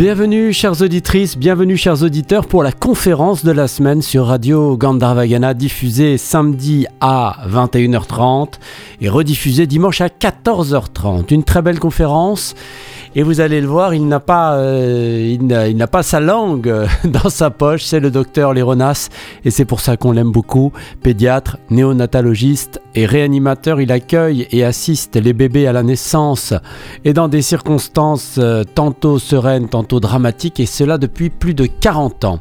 Bienvenue chères auditrices, bienvenue chers auditeurs pour la conférence de la semaine sur Radio Gandharvagana diffusée samedi à 21h30 et rediffusée dimanche à 14h30. Une très belle conférence et vous allez le voir, il n'a pas, euh, pas sa langue euh, dans sa poche. C'est le docteur Léronas et c'est pour ça qu'on l'aime beaucoup. Pédiatre, néonatologiste et réanimateur, il accueille et assiste les bébés à la naissance et dans des circonstances euh, tantôt sereines, tantôt dramatiques et cela depuis plus de 40 ans.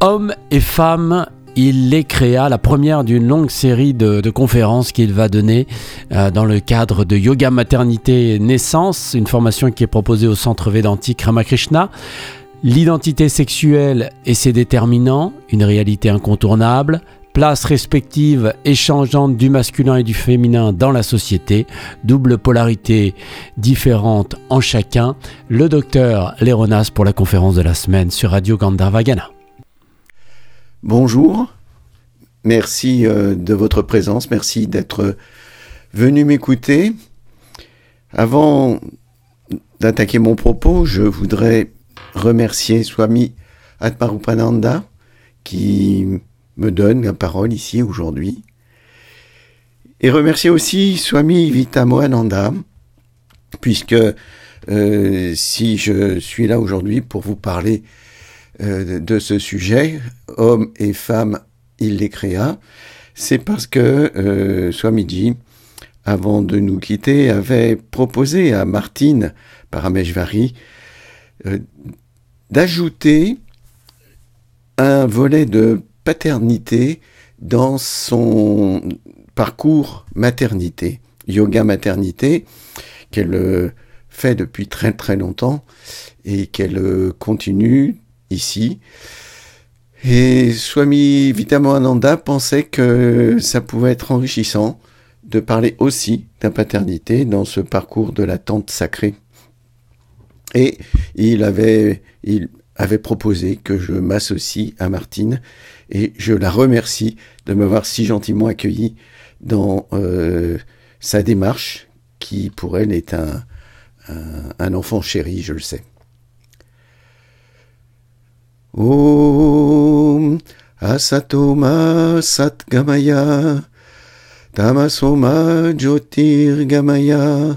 Hommes et femmes il les créa, la première d'une longue série de, conférences qu'il va donner euh, dans le cadre de Yoga Maternité Naissance, une formation qui est proposée au Centre Védantique Ramakrishna. L'identité sexuelle et ses déterminants, une réalité incontournable, place respective et changeante du masculin et du féminin dans la société, double polarité différente en chacun, le docteur Léronas pour la conférence de la semaine sur Radio Gandharvagana. Bonjour, merci euh, de votre présence, merci d'être venu m'écouter. Avant d'attaquer mon propos, je voudrais remercier Swami Atmarupananda qui me donne la parole ici aujourd'hui. Et remercier aussi Swami Vitamoananda, puisque euh, si je suis là aujourd'hui pour vous parler euh, de ce sujet, hommes et femmes, il les créa, c'est parce que euh, Swamiji, avant de nous quitter, avait proposé à Martine Parameshvari euh, d'ajouter un volet de paternité dans son parcours maternité, yoga maternité, qu'elle fait depuis très très longtemps et qu'elle continue ici. Et Swami Vitamoananda pensait que ça pouvait être enrichissant de parler aussi d'un paternité dans ce parcours de la tente sacrée. Et il avait, il avait proposé que je m'associe à Martine et je la remercie de m'avoir si gentiment accueilli dans euh, sa démarche qui pour elle est un, enfant chéri, je le sais. Om Asatoma Satgamaya Tamasoma Jyotirgamaya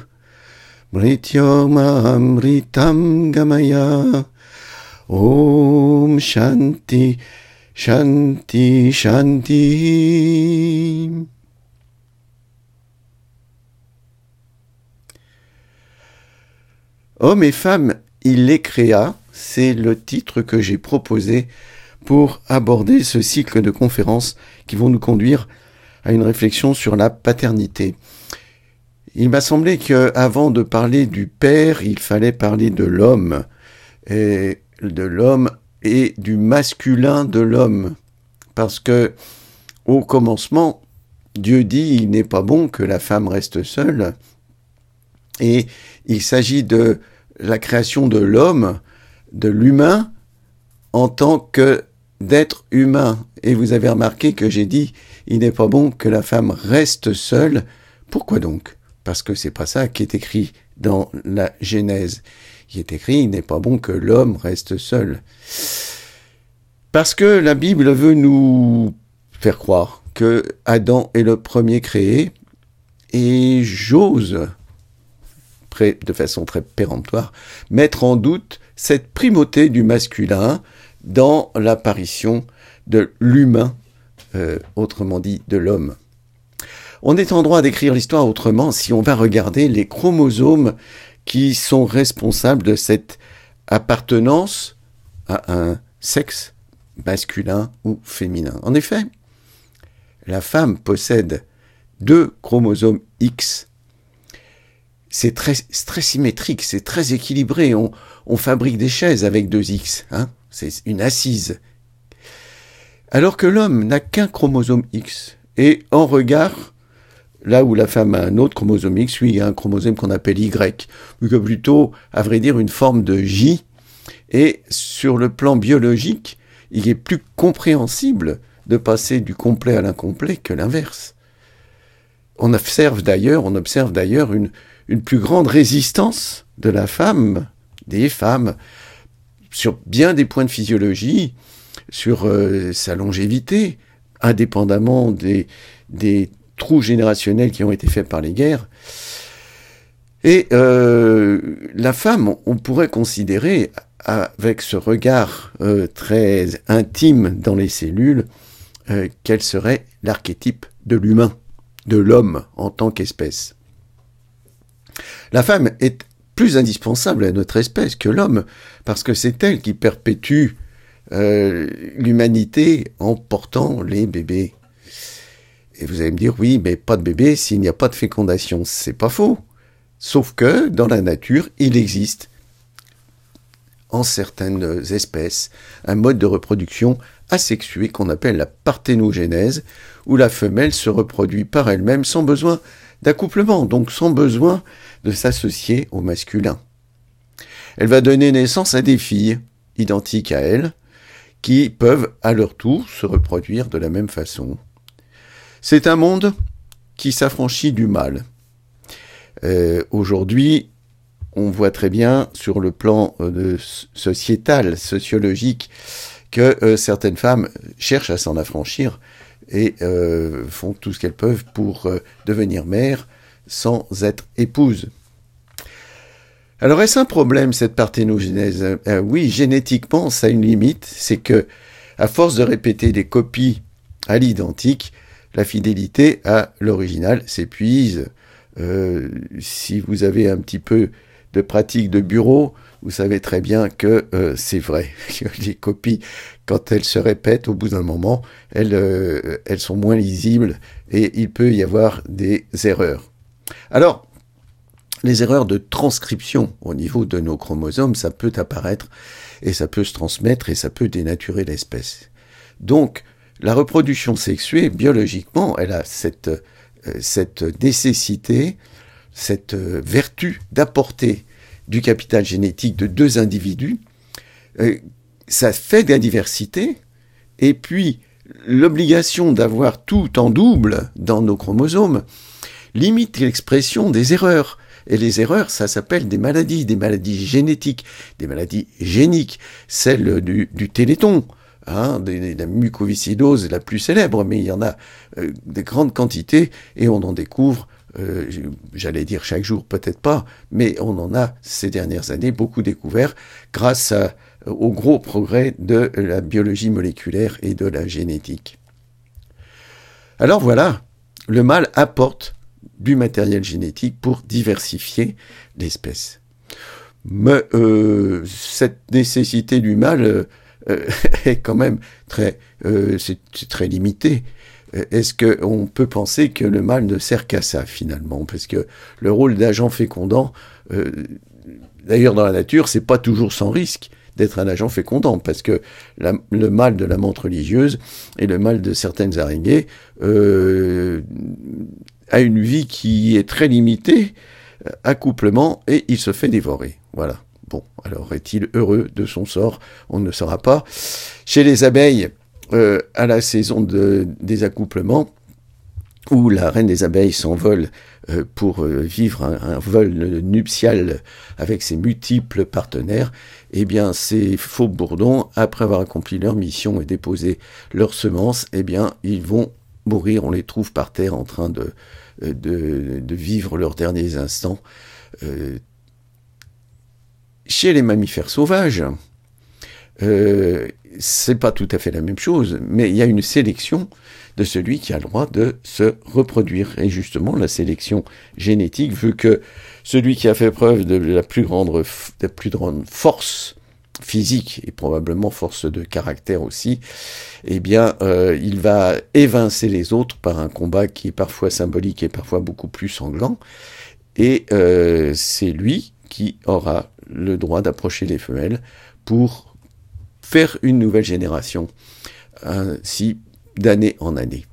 Mrityoma Amritam Gamaya Om Shanti Shanti Shanti Hommes et femmes, il les créa c'est le titre que j'ai proposé pour aborder ce cycle de conférences qui vont nous conduire à une réflexion sur la paternité. Il m'a semblé qu'avant de parler du père, il fallait parler de l'homme, et de l'homme et du masculin de l'homme. Parce que, au commencement, Dieu dit il n'est pas bon que la femme reste seule, et il s'agit de la création de l'homme de l'humain en tant que d'être humain. Et vous avez remarqué que j'ai dit, il n'est pas bon que la femme reste seule. Pourquoi donc? Parce que c'est pas ça qui est écrit dans la Genèse. Il est écrit, il n'est pas bon que l'homme reste seul. Parce que la Bible veut nous faire croire que Adam est le premier créé, et j'ose, de façon très péremptoire, mettre en doute cette primauté du masculin dans l'apparition de l'humain, euh, autrement dit de l'homme. On est en droit d'écrire l'histoire autrement si on va regarder les chromosomes qui sont responsables de cette appartenance à un sexe masculin ou féminin. En effet, la femme possède deux chromosomes X c'est très, symétrique, c'est très équilibré. On, on, fabrique des chaises avec deux X, hein c'est une assise. Alors que l'homme n'a qu'un chromosome X. Et en regard, là où la femme a un autre chromosome X, lui, il a un chromosome qu'on appelle Y, ou plutôt, à vrai dire, une forme de J. Et sur le plan biologique, il est plus compréhensible de passer du complet à l'incomplet que l'inverse. On observe d'ailleurs, une, plus grande résistance de la femme, des femmes, sur bien des points de physiologie, sur euh, sa longévité, indépendamment des trous générationnels qui ont été faits par les guerres. Et euh, la femme, on pourrait considérer, avec ce regard euh, très intime dans les cellules, qu'elle serait l'archétype de l'humain, de l'homme en tant qu'espèce. La femme est plus indispensable à notre espèce que l'homme, parce que c'est elle qui perpétue euh, l'humanité en portant les bébés. Et vous allez me dire, oui, mais pas de bébé s'il n'y a pas de fécondation. C'est pas faux. Sauf que dans la nature, il existe en certaines espèces un mode de reproduction asexué qu'on appelle la parthénogénèse, où la femelle se reproduit par elle-même sans besoin d'accouplement, donc sans besoin de s'associer au masculin. Elle va donner naissance à des filles identiques à elle, qui peuvent à leur tour se reproduire de la même façon. C'est un monde qui s'affranchit du mal. Euh, aujourd'hui, on voit très bien sur le plan euh, sociétal, sociologique, que euh, certaines femmes cherchent à s'en affranchir et font tout ce qu'elles peuvent pour devenir mères sans être épouses. Alors est-ce un problème cette parthénogénèse euh, Oui, génétiquement, ça a une limite, c'est que à force de répéter des copies à l'identique, la fidélité à l'original s'épuise. Euh, si vous avez un petit peu de pratique de bureau, vous savez très bien que euh, c'est vrai. Les copies, quand elles se répètent, au bout d'un moment, elles, elles sont moins lisibles et il peut y avoir des erreurs. Alors, les erreurs de transcription au niveau de nos chromosomes, ça peut apparaître et ça peut se transmettre et ça peut dénaturer l'espèce. Donc, la reproduction sexuée, biologiquement, elle a cette, euh, nécessité, cette euh, vertu d'apporter du capital génétique de deux individus. Euh, ça fait de la diversité, et puis l'obligation d'avoir tout en double dans nos chromosomes limite l'expression des erreurs. Et les erreurs, ça s'appelle des maladies, des maladies génétiques, des maladies géniques, celle du, téléthon. Hein, la mucoviscidose est la plus célèbre, mais il y en a euh, des grandes quantités et on en découvre, euh, j'allais dire chaque jour, peut-être pas, mais on en a ces dernières années beaucoup découvert grâce au gros progrès de la biologie moléculaire et de la génétique. Alors voilà, le mal apporte du matériel génétique pour diversifier l'espèce. Mais euh, cette nécessité du mal euh, euh, est quand même très, c'est très limité. Est-ce qu'on peut penser que le mal ne sert qu'à ça finalement? Parce que le rôle d'agent fécondant, d'ailleurs dans la nature, c'est pas toujours sans risque d'être un agent fécondant, parce que le mal de la menthe religieuse et le mal de certaines araignées euh, a une vie qui est très limitée, euh, accouplement, et il se fait dévorer. Voilà. Bon, alors est-il heureux de son sort? On ne le saura pas. Chez les abeilles, euh, à la saison de, des accouplements, où la reine des abeilles s'envole euh, pour vivre un, vol nuptial avec ses multiples partenaires, eh bien ces faux bourdons, après avoir accompli leur mission et déposé leurs semences, eh bien ils vont mourir, on les trouve par terre en train euh, de, vivre leurs derniers instants. Chez les mammifères sauvages, euh, c'est pas tout à fait la même chose, mais il y a une sélection de celui qui a le droit de se reproduire. Et justement, la sélection génétique veut que celui qui a fait preuve de la plus grande, de la plus grande force physique et probablement force de caractère aussi, eh bien, euh, il va évincer les autres par un combat qui est parfois symbolique et parfois beaucoup plus sanglant. Et euh, c'est lui qui aura le droit d'approcher les femelles pour faire une nouvelle génération, ainsi d'année en année.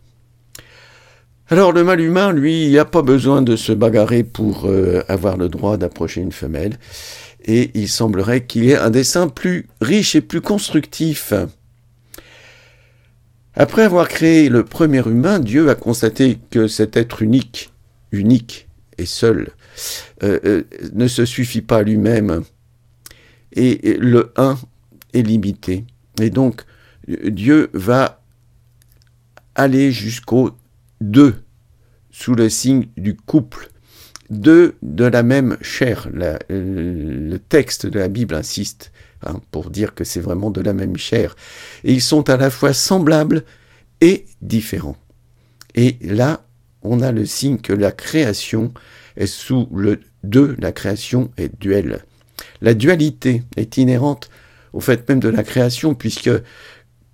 Alors le mal humain, lui, il n'a pas besoin de se bagarrer pour euh, avoir le droit d'approcher une femelle et il semblerait qu'il ait un dessin plus riche et plus constructif. Après avoir créé le premier humain, Dieu a constaté que cet être unique, unique et seul, euh, euh, ne se suffit pas lui-même. Et le un est limité. Et donc, Dieu va aller jusqu'au deux, sous le signe du couple. Deux de la même chair. le texte de la Bible insiste hein, pour dire que c'est vraiment de la même chair. Et ils sont à la fois semblables et différents. Et là, on a le signe que la création est sous le deux, la création est duel. La dualité est inhérente au fait même de la création, puisque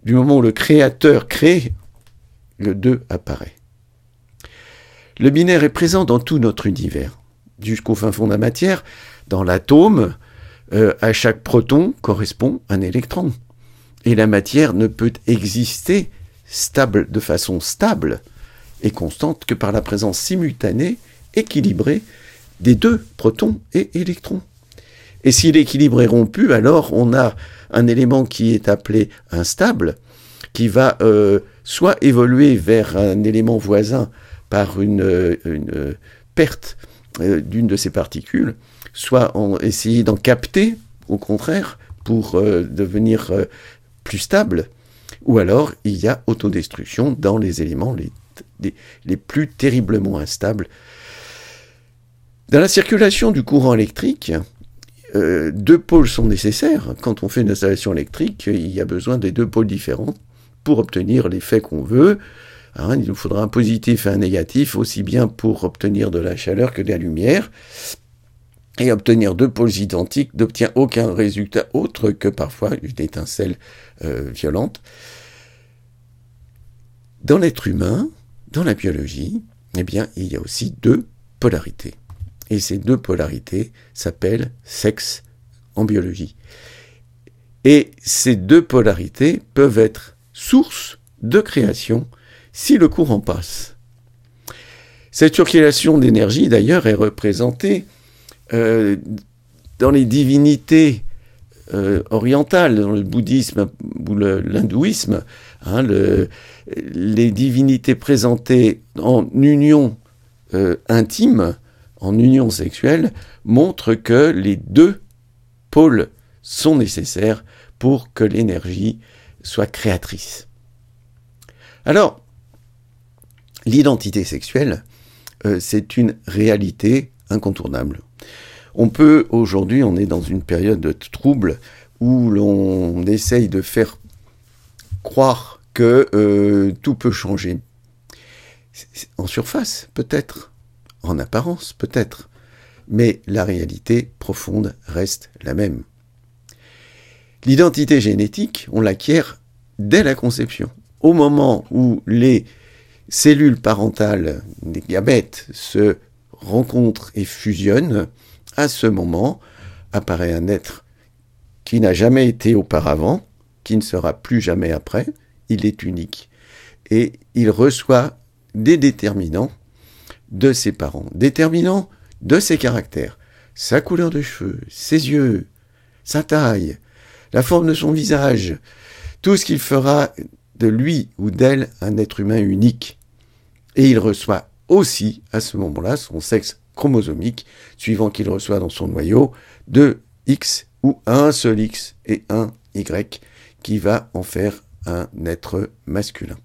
du moment où le créateur crée, le 2 apparaît. Le binaire est présent dans tout notre univers, jusqu'au fin fond de la matière, dans l'atome, euh, à chaque proton correspond un électron. Et la matière ne peut exister stable de façon stable et constante que par la présence simultanée, équilibrée, des deux protons et électrons. Et si l'équilibre est rompu, alors on a un élément qui est appelé instable, qui va euh, soit évoluer vers un élément voisin par une, euh, perte euh, d'une de ses particules, soit essayer d'en capter, au contraire, pour devenir plus stable, ou alors il y a autodestruction dans les éléments les, les plus terriblement instables. Dans la circulation du courant électrique, euh, deux pôles sont nécessaires. Quand on fait une installation électrique, il y a besoin des deux pôles différents pour obtenir l'effet qu'on veut. Hein, il nous faudra un positif et un négatif, aussi bien pour obtenir de la chaleur que de la lumière. Et obtenir deux pôles identiques n'obtient aucun résultat autre que parfois une étincelle euh, violente. Dans l'être humain, dans la biologie, eh bien, il y a aussi deux polarités. Et ces deux polarités s'appellent sexe en biologie. Et ces deux polarités peuvent être source de création si le courant passe. Cette circulation d'énergie, d'ailleurs, est représentée euh, dans les divinités euh, orientales, dans le bouddhisme ou l'hindouisme. Hein, les divinités présentées en union euh, intime en union sexuelle montre que les deux pôles sont nécessaires pour que l'énergie soit créatrice. Alors, l'identité sexuelle, euh, c'est une réalité incontournable. On peut, aujourd'hui, on est dans une période de trouble où l'on essaye de faire croire que euh, tout peut changer. En surface, peut-être, en apparence peut-être, mais la réalité profonde reste la même. L'identité génétique, on l'acquiert dès la conception. Au moment où les cellules parentales des gamètes se rencontrent et fusionnent, à ce moment apparaît un être qui n'a jamais été auparavant, qui ne sera plus jamais après, il est unique. Et il reçoit des déterminants de ses parents, déterminant de ses caractères, sa couleur de cheveux, ses yeux, sa taille, la forme de son visage, tout ce qu'il fera de lui ou d'elle un être humain unique. Et il reçoit aussi, à ce moment-là, son sexe chromosomique, suivant qu'il reçoit dans son noyau deux X ou un seul X et un Y, qui va en faire un être masculin.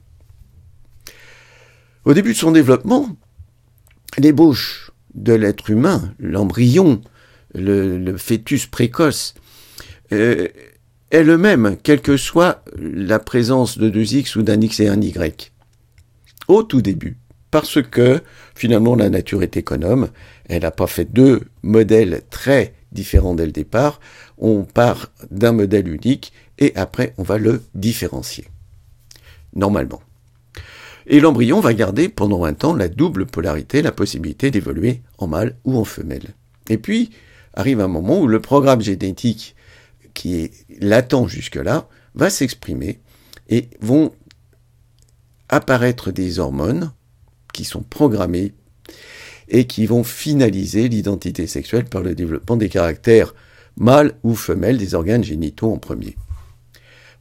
Au début de son développement, l'ébauche de l'être humain, l'embryon, le, fœtus précoce, euh, est le même, quelle que soit la présence de deux X ou d'un X et un Y. Au tout début. Parce que, finalement, la nature est économe. Elle n'a pas fait deux modèles très différents dès le départ. On part d'un modèle unique et après, on va le différencier. Normalement. Et l'embryon va garder pendant un temps la double polarité, la possibilité d'évoluer en mâle ou en femelle. Et puis, arrive un moment où le programme génétique qui est latent jusque-là va s'exprimer et vont apparaître des hormones qui sont programmées et qui vont finaliser l'identité sexuelle par le développement des caractères mâles ou femelles des organes génitaux en premier.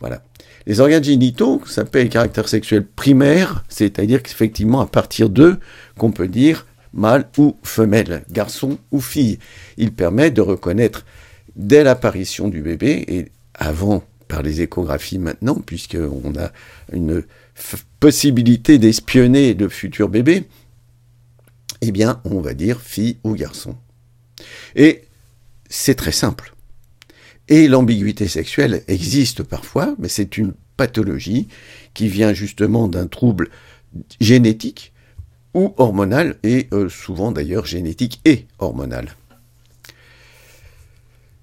Voilà. Les organes génitaux s'appellent caractère sexuel primaire, c'est-à-dire qu'effectivement, à partir d'eux, qu'on peut dire mâle ou femelle, garçon ou fille. Il permet de reconnaître dès l'apparition du bébé et avant par les échographies maintenant, puisqu'on a une possibilité d'espionner le futur bébé, eh bien, on va dire fille ou garçon. Et c'est très simple. Et l'ambiguïté sexuelle existe parfois, mais c'est une pathologie qui vient justement d'un trouble génétique ou hormonal, et euh, souvent d'ailleurs génétique et hormonal.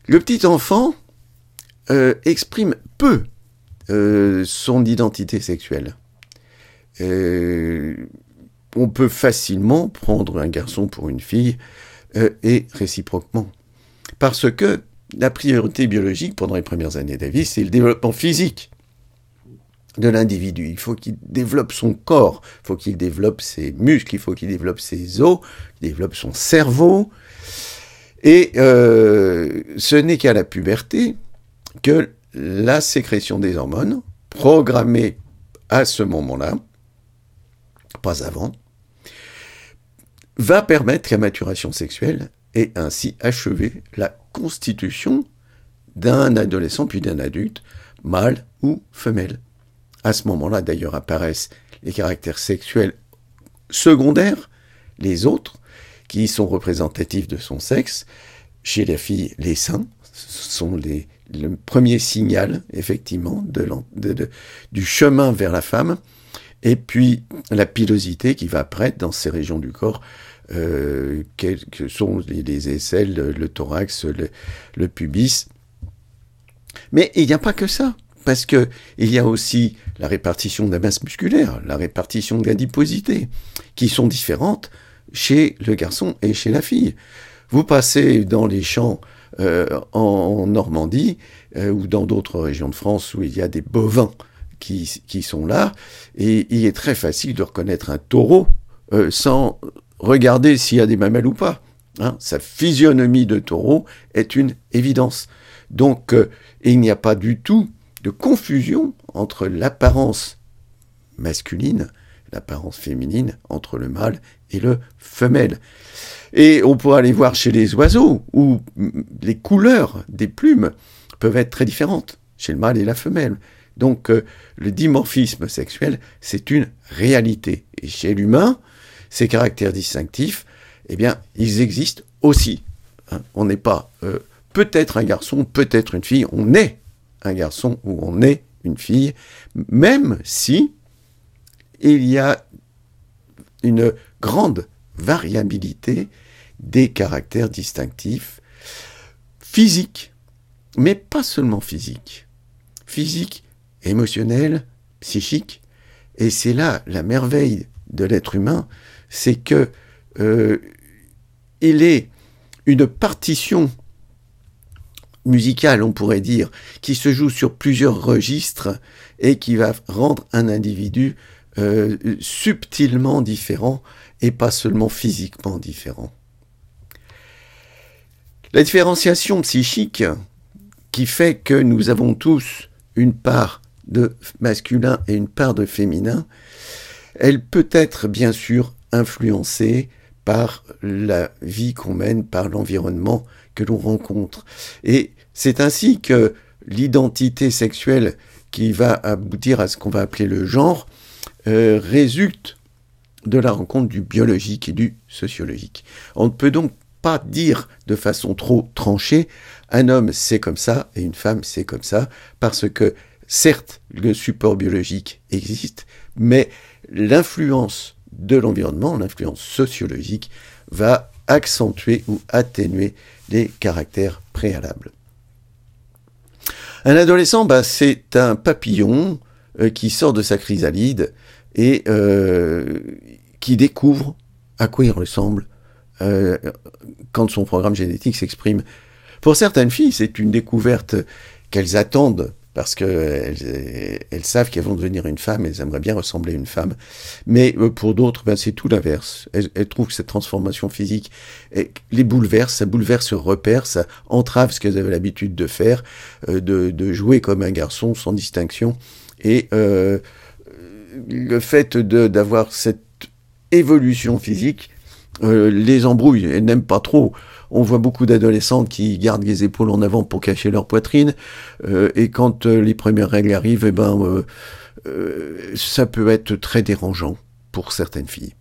Le petit enfant euh, exprime peu euh, son identité sexuelle. on peut facilement prendre un garçon pour une fille et réciproquement. Parce que la priorité biologique pendant les premières années de la vie, c'est le développement physique de l'individu. Il faut qu'il développe son corps, il faut qu'il développe ses muscles, il faut qu'il développe ses os, qu'il développe son cerveau. Et euh, ce n'est qu'à la puberté que la sécrétion des hormones, programmée à ce moment-là, pas avant, va permettre la maturation sexuelle et ainsi achever la constitution d'un adolescent puis d'un adulte, mâle ou femelle. À ce moment-là, d'ailleurs, apparaissent les caractères sexuels secondaires, les autres, qui sont représentatifs de son sexe. Chez la fille, les seins sont les, le premier signal, effectivement, du chemin vers la femme. Et puis la pilosité qui va apparaître dans ces régions du corps, euh, que sont les, aisselles, le, thorax, le pubis. Mais il n'y a pas que ça parce que il y a aussi la répartition de la masse musculaire, la répartition de l'adiposité, qui sont différentes chez le garçon et chez la fille. Vous passez dans les champs euh, en, Normandie euh, ou dans d'autres régions de France où il y a des bovins qui, qui, sont là, et il est très facile de reconnaître un taureau euh, sans regarder s'il y a des mamelles ou pas. Hein. Sa physionomie de taureau est une évidence. Donc, il n'y a pas du tout de confusion entre l'apparence masculine, l'apparence féminine, entre le mâle et le femelle. Et on pourra aller voir chez les oiseaux, où les couleurs des plumes peuvent être très différentes, chez le mâle et la femelle. Donc euh, le dimorphisme sexuel, c'est une réalité. Et chez l'humain, ces caractères distinctifs, eh bien, ils existent aussi. Hein. on n'est pas euh, peut-être un garçon, peut-être une fille, on est un garçon ou on est une fille, même si il y a une grande variabilité des caractères distinctifs physiques, mais pas seulement physiques, physiques, émotionnels, psychiques, et c'est là la merveille de l'être humain, c'est que euh, il est une partition musical, on pourrait dire, qui se joue sur plusieurs registres et qui va rendre un individu euh, subtilement différent et pas seulement physiquement différent. La différenciation psychique qui fait que nous avons tous une part de masculin et une part de féminin, elle peut être bien sûr influencée par la vie qu'on mène, par l'environnement que l'on rencontre. Et c'est ainsi que l'identité sexuelle qui va aboutir à ce qu'on va appeler le genre euh, résulte de la rencontre du biologique et du sociologique. On ne peut donc pas dire de façon trop tranchée un homme c'est comme ça et une femme c'est comme ça parce que certes le support biologique existe mais l'influence de l'environnement, l'influence sociologique va accentuer ou atténuer les caractères préalables. Un adolescent, bah, c'est un papillon euh, qui sort de sa chrysalide et euh, qui découvre à quoi il ressemble euh, quand son programme génétique s'exprime. Pour certaines filles, c'est une découverte qu'elles attendent parce qu'elles elles savent qu'elles vont devenir une femme, elles aimeraient bien ressembler à une femme. Mais euh, pour d'autres, ben, c'est tout l'inverse. Elles, trouvent que cette transformation physique les bouleverse, ça bouleverse leurs repères, ça entrave ce qu'elles avaient l'habitude de faire, euh, de, jouer comme un garçon sans distinction. Et euh, le fait d'avoir cette évolution physique les embrouille. Elles n'aiment pas trop on voit beaucoup d'adolescentes qui gardent les épaules en avant pour cacher leur poitrine. Euh, et quand euh, les premières règles arrivent, eh ben, ça peut être très dérangeant pour certaines filles.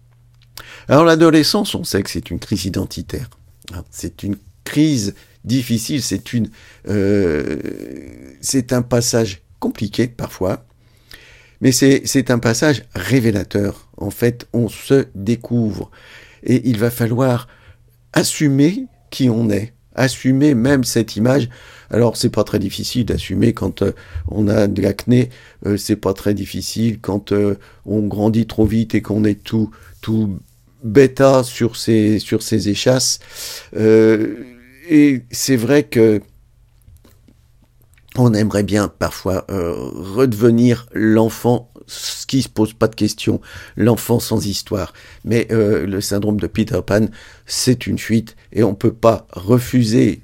Alors l'adolescence, on sait que c'est une crise identitaire. Hein. C'est une crise difficile, c'est une, c'est un passage compliqué parfois, mais c'est un passage révélateur. En fait, on se découvre et il va falloir assumer qui on est, assumer même cette image. Alors c'est pas très difficile d'assumer quand euh, on a de l'acné, euh, c'est pas très difficile quand euh, on grandit trop vite et qu'on est tout tout bêta sur ses sur ses échasses. et c'est vrai que on aimerait bien parfois euh, redevenir l'enfant qui se pose pas de questions, l'enfant sans histoire. Mais euh, le syndrome de Peter Pan, c'est une fuite et on peut pas refuser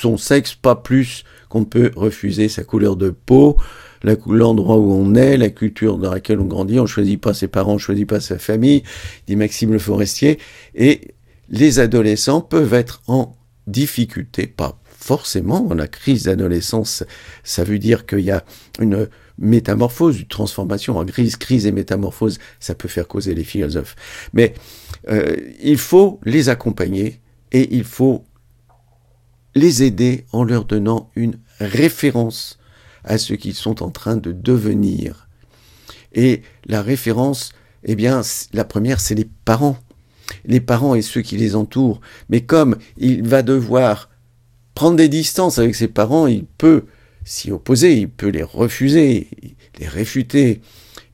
son sexe, pas plus qu'on ne peut refuser sa couleur de peau, l'endroit où on est, la culture dans laquelle on grandit. On choisit pas ses parents, on choisit pas sa famille, dit Maxime Le Forestier. Et les adolescents peuvent être en difficulté, pas forcément, la crise d'adolescence, ça veut dire qu'il y a une métamorphose, une transformation en crise, crise et métamorphose, ça peut faire causer les philosophes. Mais euh, il faut les accompagner et il faut les aider en leur donnant une référence à ce qu'ils sont en train de devenir. Et la référence, eh bien, la première, c'est les parents. Les parents et ceux qui les entourent. Mais comme il va devoir prendre des distances avec ses parents, il peut s'y opposer, il peut les refuser, les réfuter.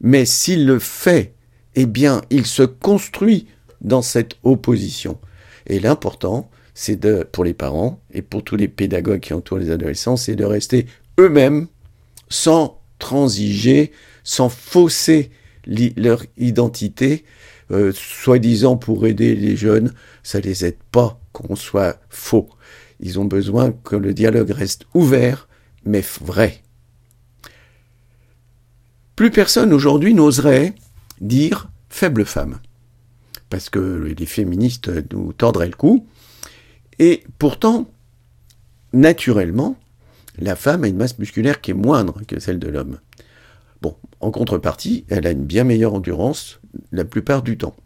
Mais s'il le fait, eh bien, il se construit dans cette opposition. Et l'important, c'est de, pour les parents et pour tous les pédagogues qui entourent les adolescents, c'est de rester eux-mêmes sans transiger, sans fausser leur identité, euh, soi-disant pour aider les jeunes, ça les aide pas qu'on soit faux. Ils ont besoin que le dialogue reste ouvert, mais vrai. Plus personne aujourd'hui n'oserait dire faible femme, parce que les féministes nous tordraient le cou. Et pourtant, naturellement, la femme a une masse musculaire qui est moindre que celle de l'homme. Bon, en contrepartie, elle a une bien meilleure endurance la plupart du temps.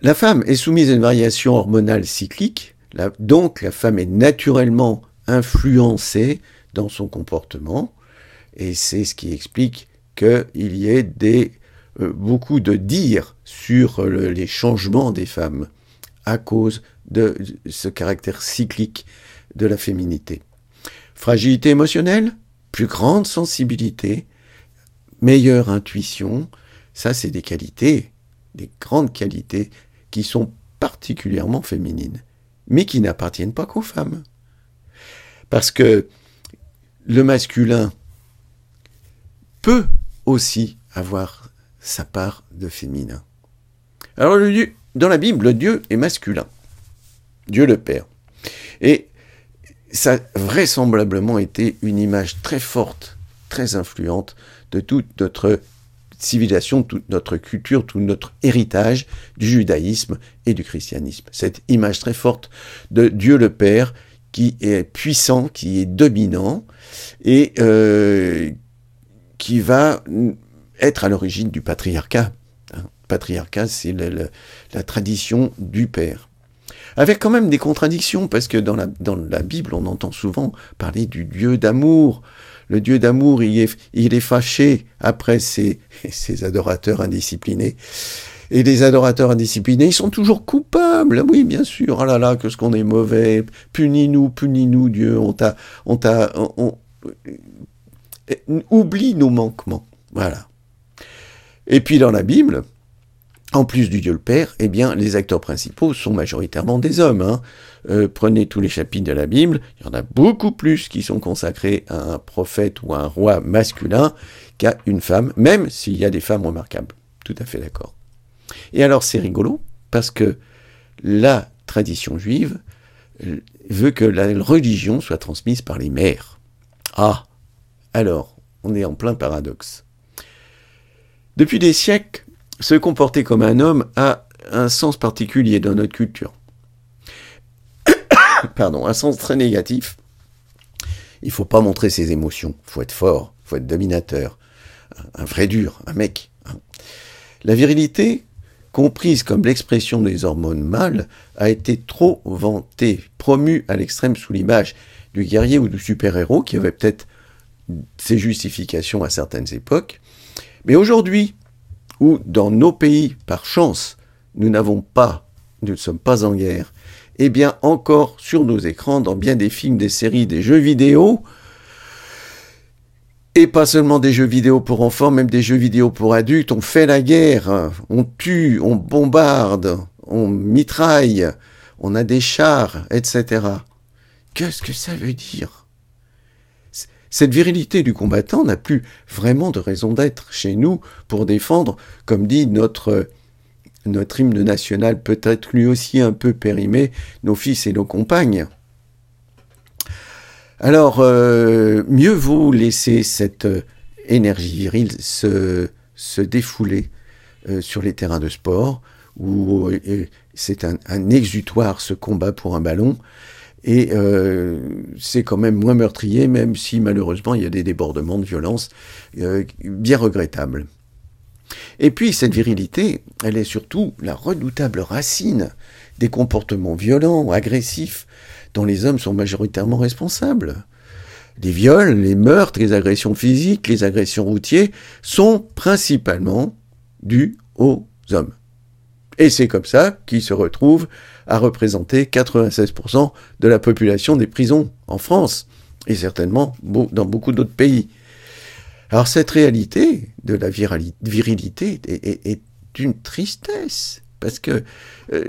La femme est soumise à une variation hormonale cyclique donc la femme est naturellement influencée dans son comportement, et c'est ce qui explique qu'il y ait euh, beaucoup de dires sur les changements des femmes à cause de ce caractère cyclique de la féminité. Fragilité émotionnelle, plus grande sensibilité, meilleure intuition, ça c'est des qualités, des grandes qualités qui sont particulièrement féminines mais qui n'appartiennent pas qu'aux femmes. Parce que le masculin peut aussi avoir sa part de féminin. Alors dans la Bible, le Dieu est masculin. Dieu le Père. Et ça a vraisemblablement été une image très forte, très influente de toute notre civilisation, toute notre culture, tout notre héritage du judaïsme et du christianisme. Cette image très forte de Dieu le Père qui est puissant, qui est dominant et euh, qui va être à l'origine du patriarcat. Hein. Patriarcat, c'est la tradition du Père avec quand même des contradictions, parce que dans la, dans la Bible, on entend souvent parler du Dieu d'amour, le Dieu d'amour, il est, fâché après ses, adorateurs indisciplinés. Et les adorateurs indisciplinés, ils sont toujours coupables. Oui, bien sûr. Oh là là, que ce qu'on est mauvais. Punis-nous, punis-nous, Dieu. On t'a, on t'a, on, oublie nos manquements. Voilà. Et puis dans la Bible, en plus du Dieu le Père, eh bien, les acteurs principaux sont majoritairement des hommes. Hein. Euh, prenez tous les chapitres de la Bible, il y en a beaucoup plus qui sont consacrés à un prophète ou à un roi masculin qu'à une femme, même s'il y a des femmes remarquables. Tout à fait d'accord. Et alors c'est rigolo, parce que la tradition juive euh, veut que la religion soit transmise par les mères. Ah, alors, on est en plein paradoxe. Depuis des siècles, se comporter comme un homme a un sens particulier dans notre culture. pardon, un sens très négatif. Il faut pas montrer ses émotions. faut être fort, faut être dominateur, un vrai dur, un mec. La virilité, comprise comme l'expression des hormones mâles, a été trop vantée, promue à l'extrême sous l'image du guerrier ou du super-héros qui avait peut-être ses justifications à certaines époques. Mais aujourd'hui, où dans nos pays, par chance, nous n'avons pas, nous ne sommes pas en guerre, eh bien encore sur nos écrans, dans bien des films, des séries, des jeux vidéo, et pas seulement des jeux vidéo pour enfants, même des jeux vidéo pour adultes, on fait la guerre, on tue, on bombarde, on mitraille, on a des chars, etc. Qu'est-ce que ça veut dire? Cette virilité du combattant n'a plus vraiment de raison d'être chez nous pour défendre, comme dit notre hymne national peut être lui aussi un peu périmé, nos fils et nos compagnes. Alors, euh, mieux vaut laisser cette euh, énergie virile se, défouler euh, sur les terrains de sport, où c'est un, exutoire ce combat pour un ballon, et c'est quand même moins meurtrier, même si malheureusement il y a des débordements de violence bien regrettables. Et puis cette virilité, elle est surtout la redoutable racine des comportements violents, agressifs, dont les hommes sont majoritairement responsables. Les viols, les meurtres, les agressions physiques, les agressions routières sont principalement dus aux hommes. Et c'est comme ça qu'ils se retrouvent à représenter 96% de la population des prisons en France, et certainement dans beaucoup d'autres pays. Alors cette réalité de la virilité est, une tristesse, parce que euh,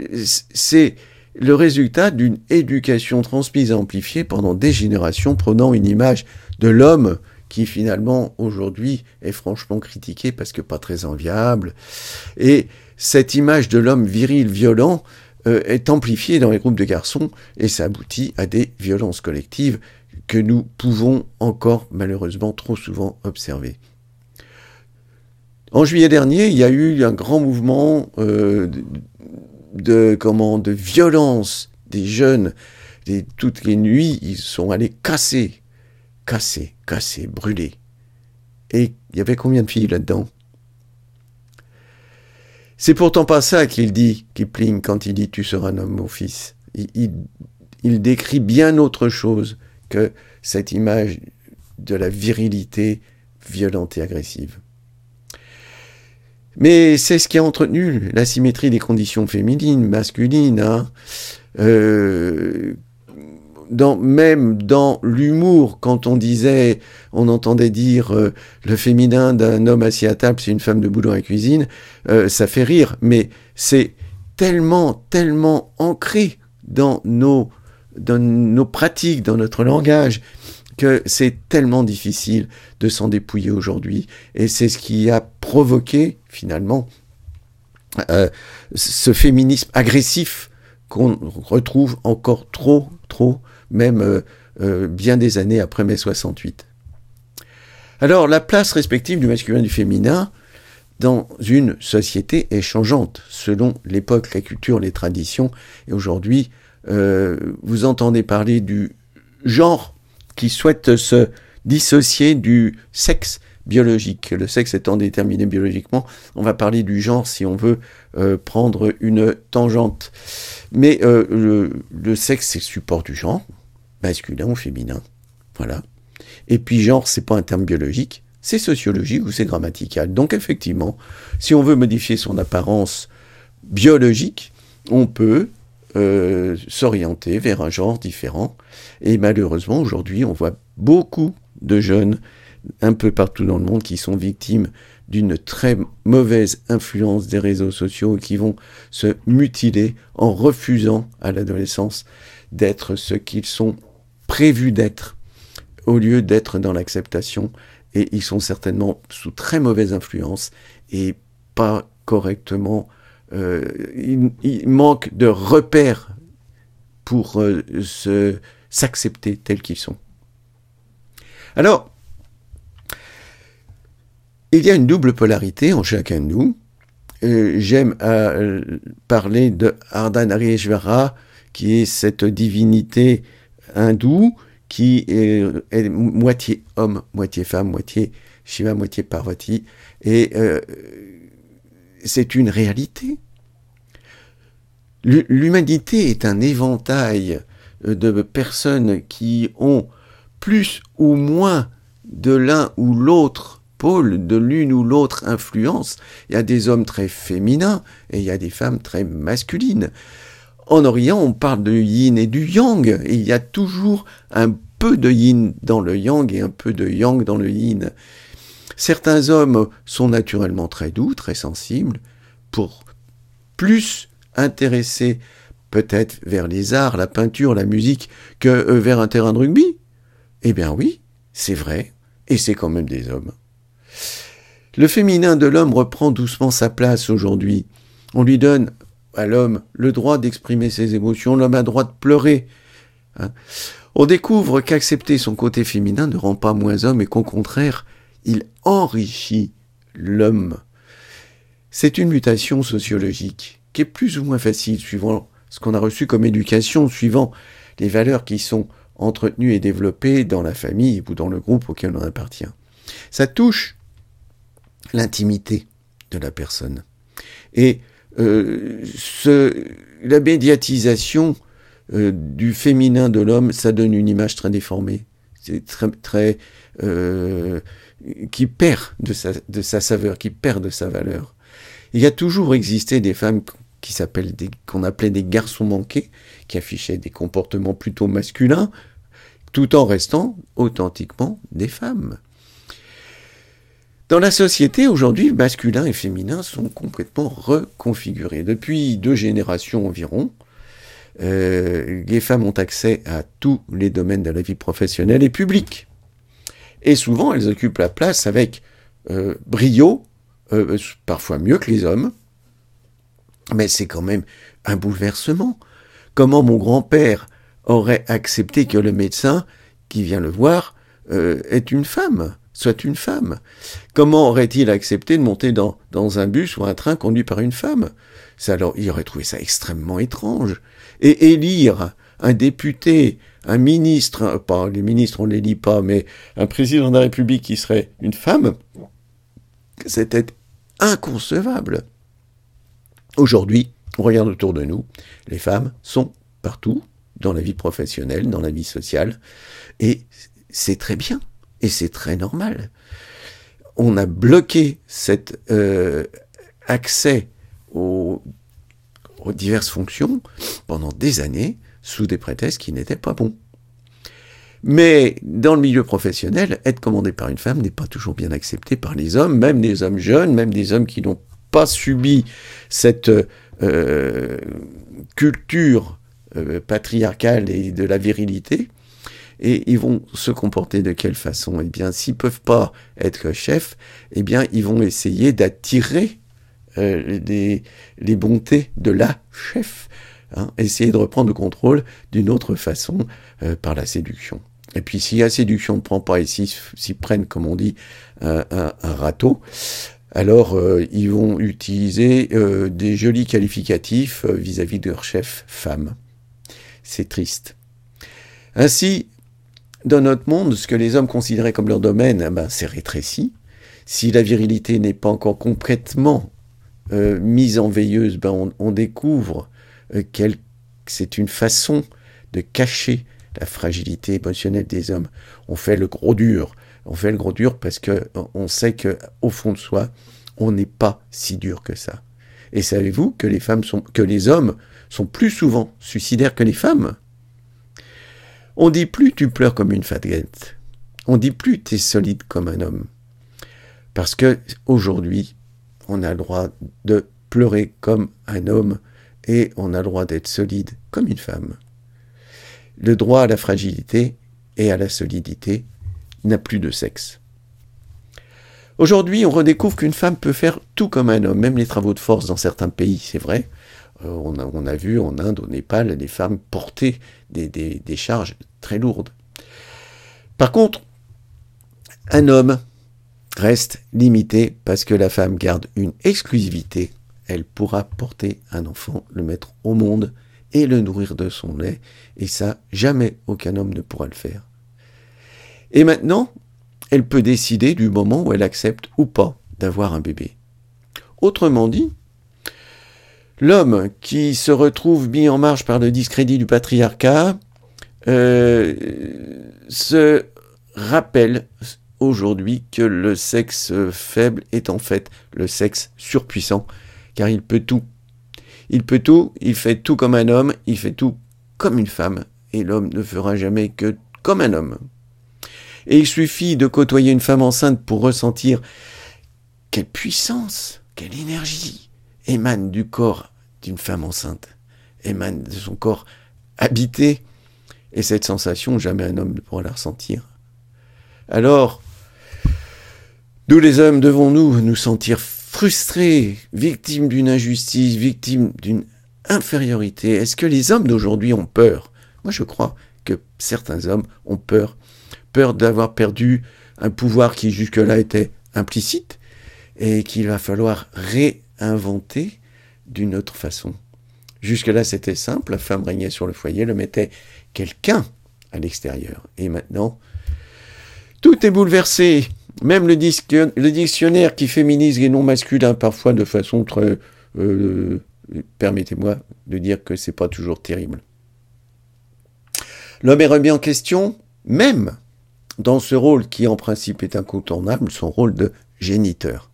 c'est le résultat d'une éducation transmise et amplifiée pendant des générations, prenant une image de l'homme qui finalement aujourd'hui est franchement critiqué parce que pas très enviable. Et cette image de l'homme viril, violent, euh, est amplifiée dans les groupes de garçons et ça aboutit à des violences collectives que nous pouvons encore malheureusement trop souvent observer. En juillet dernier, il y a eu un grand mouvement euh, de, comment, de violence des jeunes. toutes les nuits, ils sont allés casser, casser, casser, brûler. Et il y avait combien de filles là-dedans? C'est pourtant pas ça qu'il dit, Kipling, quand il dit Tu seras un homme, mon fils. il décrit bien autre chose que cette image de la virilité violente et agressive. Mais c'est ce qui a entretenu la symétrie des conditions féminines, masculines. Hein. Euh, dans, même dans l'humour, quand on disait, on entendait dire euh, le féminin d'un homme assis à table, c'est une femme de boulot à cuisine, euh, ça fait rire, mais c'est tellement, tellement ancré dans nos dans nos pratiques, dans notre langage, que c'est tellement difficile de s'en dépouiller aujourd'hui. Et c'est ce qui a provoqué, finalement, euh, ce féminisme agressif qu'on retrouve encore trop, trop, même euh, euh, bien des années après mai 68. Alors, la place respective du masculin et du féminin dans une société est changeante selon l'époque, la culture, les traditions. Et aujourd'hui, euh, vous entendez parler du genre qui souhaite se dissocier du sexe biologique. Le sexe étant déterminé biologiquement, on va parler du genre si on veut prendre une tangente. Mais le, le, sexe, c'est le support du genre, masculin ou féminin. Voilà. Et puis genre, c'est pas un terme biologique, c'est sociologique ou c'est grammatical. Donc effectivement, si on veut modifier son apparence biologique, on peut euh, s'orienter vers un genre différent. Et malheureusement, aujourd'hui, on voit beaucoup de jeunes un peu partout dans le monde qui sont victimes d'une très mauvaise influence des réseaux sociaux et qui vont se mutiler en refusant à l'adolescence d'être ce qu'ils sont prévus d'être au lieu d'être dans l'acceptation et ils sont certainement sous très mauvaise influence et pas correctement euh, il, manque de repères pour euh, s'accepter tels qu'ils sont. Alors, il y a une double polarité en chacun de nous. Euh, j'aime parler de Ardhan Arieshvara qui est cette divinité hindoue qui est, moitié homme, moitié femme, moitié Shiva, moitié Parvati. Et euh, c'est une réalité. L'humanité est un éventail de personnes qui ont plus ou moins de l'un ou l'autre pôle, de l'une ou l'autre influence. Il y a des hommes très féminins et il y a des femmes très masculines. En Orient, on parle de yin et du yang, et il y a toujours un peu de yin dans le yang et un peu de yang dans le yin. Certains hommes sont naturellement très doux, très sensibles, pour plus intéressés peut-être vers les arts, la peinture, la musique, que euh, vers un terrain de rugby. Eh bien oui, c'est vrai, et c'est quand même des hommes. Le féminin de l'homme reprend doucement sa place aujourd'hui. On lui donne à l'homme le droit d'exprimer ses émotions, l'homme a le droit de pleurer. Hein. On découvre qu'accepter son côté féminin ne rend pas moins homme et qu'au contraire, il enrichit l'homme. C'est une mutation sociologique qui est plus ou moins facile suivant ce qu'on a reçu comme éducation, suivant les valeurs qui sont entretenues et développées dans la famille ou dans le groupe auquel on appartient. Ça touche l'intimité de la personne. Et euh, la médiatisation euh, du féminin de l'homme, ça donne une image très déformée. C'est très, très euh, qui perd de sa, de sa saveur, qui perd de sa valeur. Il y a toujours existé des femmes qui s'appellent qu'on appelait des garçons manqués, qui affichaient des comportements plutôt masculins, tout en restant authentiquement des femmes. Dans la société, aujourd'hui, masculin et féminin sont complètement reconfigurés. Depuis deux générations environ, euh, les femmes ont accès à tous les domaines de la vie professionnelle et publique. Et souvent, elles occupent la place avec euh, brio, euh, parfois mieux que les hommes. Mais c'est quand même un bouleversement. Comment mon grand-père aurait accepté que le médecin qui vient le voir est une femme? Soit une femme. Comment aurait-il accepté de monter dans, un bus ou un train conduit par une femme? Ça, alors, Il aurait trouvé ça extrêmement étrange. Et élire un député, un ministre, pas les ministres on les lit pas, mais un président de la République qui serait une femme, c'était inconcevable. Aujourd'hui, on regarde autour de nous, les femmes sont partout, dans la vie professionnelle, dans la vie sociale, et c'est très bien. Et c'est très normal. On a bloqué cet euh, accès aux, diverses fonctions pendant des années sous des prétextes qui n'étaient pas bons. Mais dans le milieu professionnel, être commandé par une femme n'est pas toujours bien accepté par les hommes, même des hommes jeunes, même des hommes qui n'ont pas subi cette euh, culture euh, patriarcale et de la virilité et ils vont se comporter de quelle façon? Eh bien, s'ils peuvent pas être chefs, eh bien, ils vont essayer d'attirer euh, les, bontés de la chef, hein, essayer de reprendre le contrôle d'une autre façon euh, par la séduction. Et puis, si la séduction ne prend pas et s'ils prennent, comme on dit, un, râteau, alors euh, ils vont utiliser des jolis qualificatifs vis-à-vis -vis de leur chef femme. C'est triste. Ainsi, dans notre monde, ce que les hommes considéraient comme leur domaine, eh ben, c'est rétréci. Si la virilité n'est pas encore complètement euh, mise en veilleuse, ben, on, découvre euh, que c'est une façon de cacher la fragilité émotionnelle des hommes. On fait le gros dur. On fait le gros dur parce que on sait que au fond de soi, on n'est pas si dur que ça. Et savez-vous que les hommes sont plus souvent suicidaires que les femmes? On dit plus tu pleures comme une faguette. On dit plus tu es solide comme un homme. Parce que aujourd'hui, on a le droit de pleurer comme un homme et on a le droit d'être solide comme une femme. Le droit à la fragilité et à la solidité n'a plus de sexe. Aujourd'hui, on redécouvre qu'une femme peut faire tout comme un homme, même les travaux de force dans certains pays, c'est vrai. Euh, on, a, vu en Inde, au Népal, les femmes porter des, charges très lourdes. Par contre, un homme reste limité parce que la femme garde une exclusivité. Elle pourra porter un enfant, le mettre au monde et le nourrir de son lait, et ça, jamais aucun homme ne pourra le faire. Et maintenant, elle peut décider du moment où elle accepte ou pas d'avoir un bébé. Autrement dit, l'homme qui se retrouve mis en marche par le discrédit du patriarcat euh, se rappelle aujourd'hui que le sexe faible est en fait le sexe surpuissant, car il peut tout. Il peut tout, il fait tout comme un homme, il fait tout comme une femme, et l'homme ne fera jamais que comme un homme. Et il suffit de côtoyer une femme enceinte pour ressentir quelle puissance, quelle énergie émane du corps d'une femme enceinte, émane de son corps habité, et cette sensation, jamais un homme ne pourra la ressentir. Alors, nous les hommes devons-nous nous sentir frustrés, victimes d'une injustice, victimes d'une infériorité Est-ce que les hommes d'aujourd'hui ont peur? Moi je crois que certains hommes ont peur. Peur d'avoir perdu un pouvoir qui jusque-là était implicite et qu'il va falloir réinventer d'une autre façon. Jusque-là c'était simple, la femme régnait sur le foyer, le mettait quelqu'un à l'extérieur. Et maintenant, tout est bouleversé. Même le, dictionnaire qui féminise les noms masculins parfois de façon très... Euh, permettez-moi de dire que c'est pas toujours terrible. L'homme est remis en question, même dans ce rôle qui en principe est incontournable, son rôle de géniteur.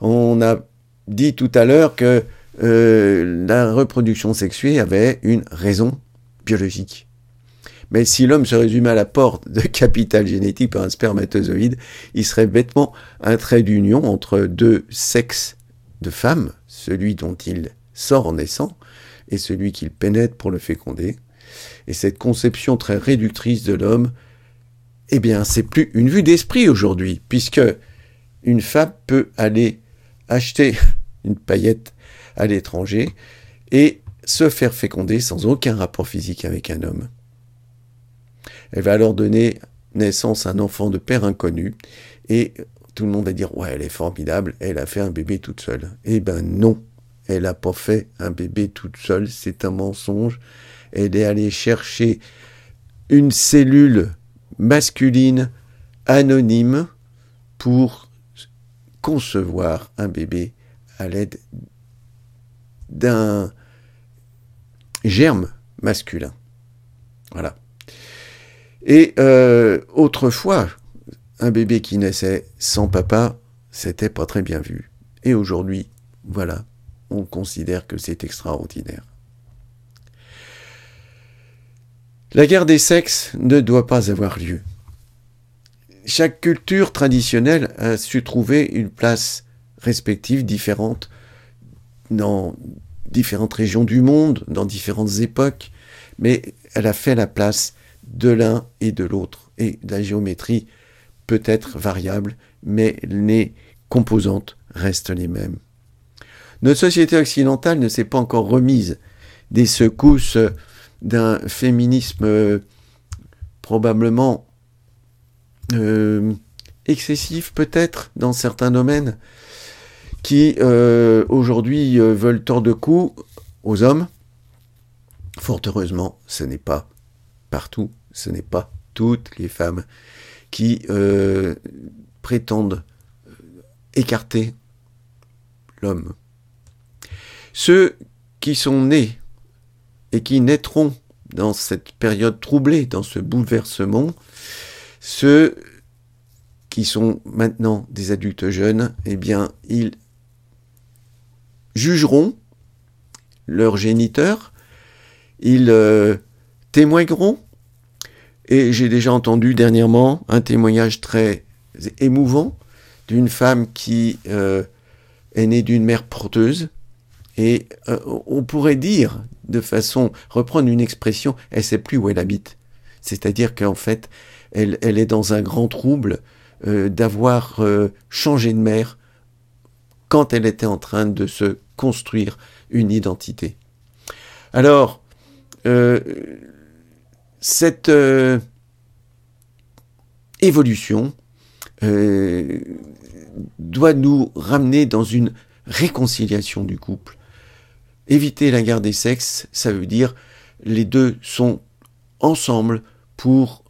On a dit tout à l'heure que euh, la reproduction sexuée avait une raison biologique. Mais si l'homme se résumait à la porte de capital génétique par un spermatozoïde, il serait bêtement un trait d'union entre deux sexes de femmes, celui dont il sort en naissant et celui qu'il pénètre pour le féconder. Et cette conception très réductrice de l'homme, eh bien, c'est plus une vue d'esprit aujourd'hui, puisque une femme peut aller acheter une paillette à l'étranger et se faire féconder sans aucun rapport physique avec un homme. Elle va alors donner naissance à un enfant de père inconnu et tout le monde va dire ouais elle est formidable, elle a fait un bébé toute seule. Eh ben non, elle n'a pas fait un bébé toute seule, c'est un mensonge. Elle est allée chercher une cellule masculine anonyme pour concevoir un bébé à l'aide d'un germe masculin. Voilà. Et euh, autrefois, un bébé qui naissait sans papa, c'était pas très bien vu. Et aujourd'hui, voilà, on considère que c'est extraordinaire. La guerre des sexes ne doit pas avoir lieu. Chaque culture traditionnelle a su trouver une place respective différente dans différentes régions du monde, dans différentes époques, mais elle a fait la place de l'un et de l'autre. Et la géométrie peut être variable, mais les composantes restent les mêmes. Notre société occidentale ne s'est pas encore remise des secousses d'un féminisme euh, probablement euh, excessif peut-être dans certains domaines, qui euh, aujourd'hui veulent tordre de cou aux hommes. Fort heureusement, ce n'est pas partout ce n'est pas toutes les femmes qui euh, prétendent euh, écarter l'homme. Ceux qui sont nés et qui naîtront dans cette période troublée, dans ce bouleversement, ceux qui sont maintenant des adultes jeunes, eh bien, ils jugeront leurs géniteurs, ils euh, témoigneront et j'ai déjà entendu dernièrement un témoignage très émouvant d'une femme qui euh, est née d'une mère porteuse. Et euh, on pourrait dire, de façon, reprendre une expression, elle sait plus où elle habite. C'est-à-dire qu'en fait, elle, est dans un grand trouble d'avoir changé de mère quand elle était en train de se construire une identité. Alors, cette euh, évolution euh, doit nous ramener dans une réconciliation du couple. éviter la guerre des sexes, ça veut dire les deux sont ensemble pour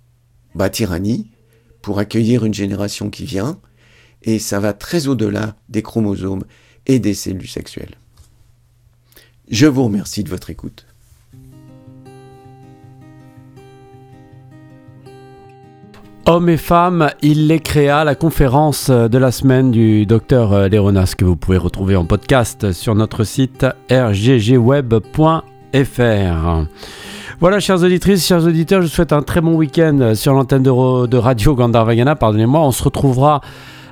bâtir un nid, pour accueillir une génération qui vient, et ça va très au-delà des chromosomes et des cellules sexuelles. Je vous remercie de votre écoute. Hommes et femmes, il les créa, la conférence de la semaine du docteur Léronas que vous pouvez retrouver en podcast sur notre site rggweb.fr. Voilà, chères auditrices, chers auditeurs, je vous souhaite un très bon week-end sur l'antenne de, de Radio Gandharvagana. Pardonnez-moi, on se retrouvera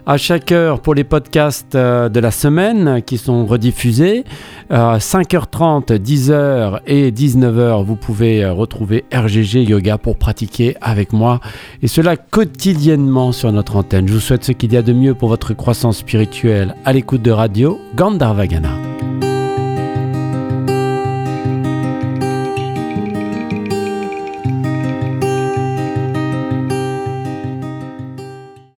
à chaque heure pour les podcasts euh, de la semaine qui sont rediffusés. 5h30, 10h et 19h, vous pouvez euh, retrouver RGG Yoga pour pratiquer avec moi et cela quotidiennement sur notre antenne. Je vous souhaite ce qu'il y a de mieux pour votre croissance spirituelle à l'écoute de radio Gandharvagana.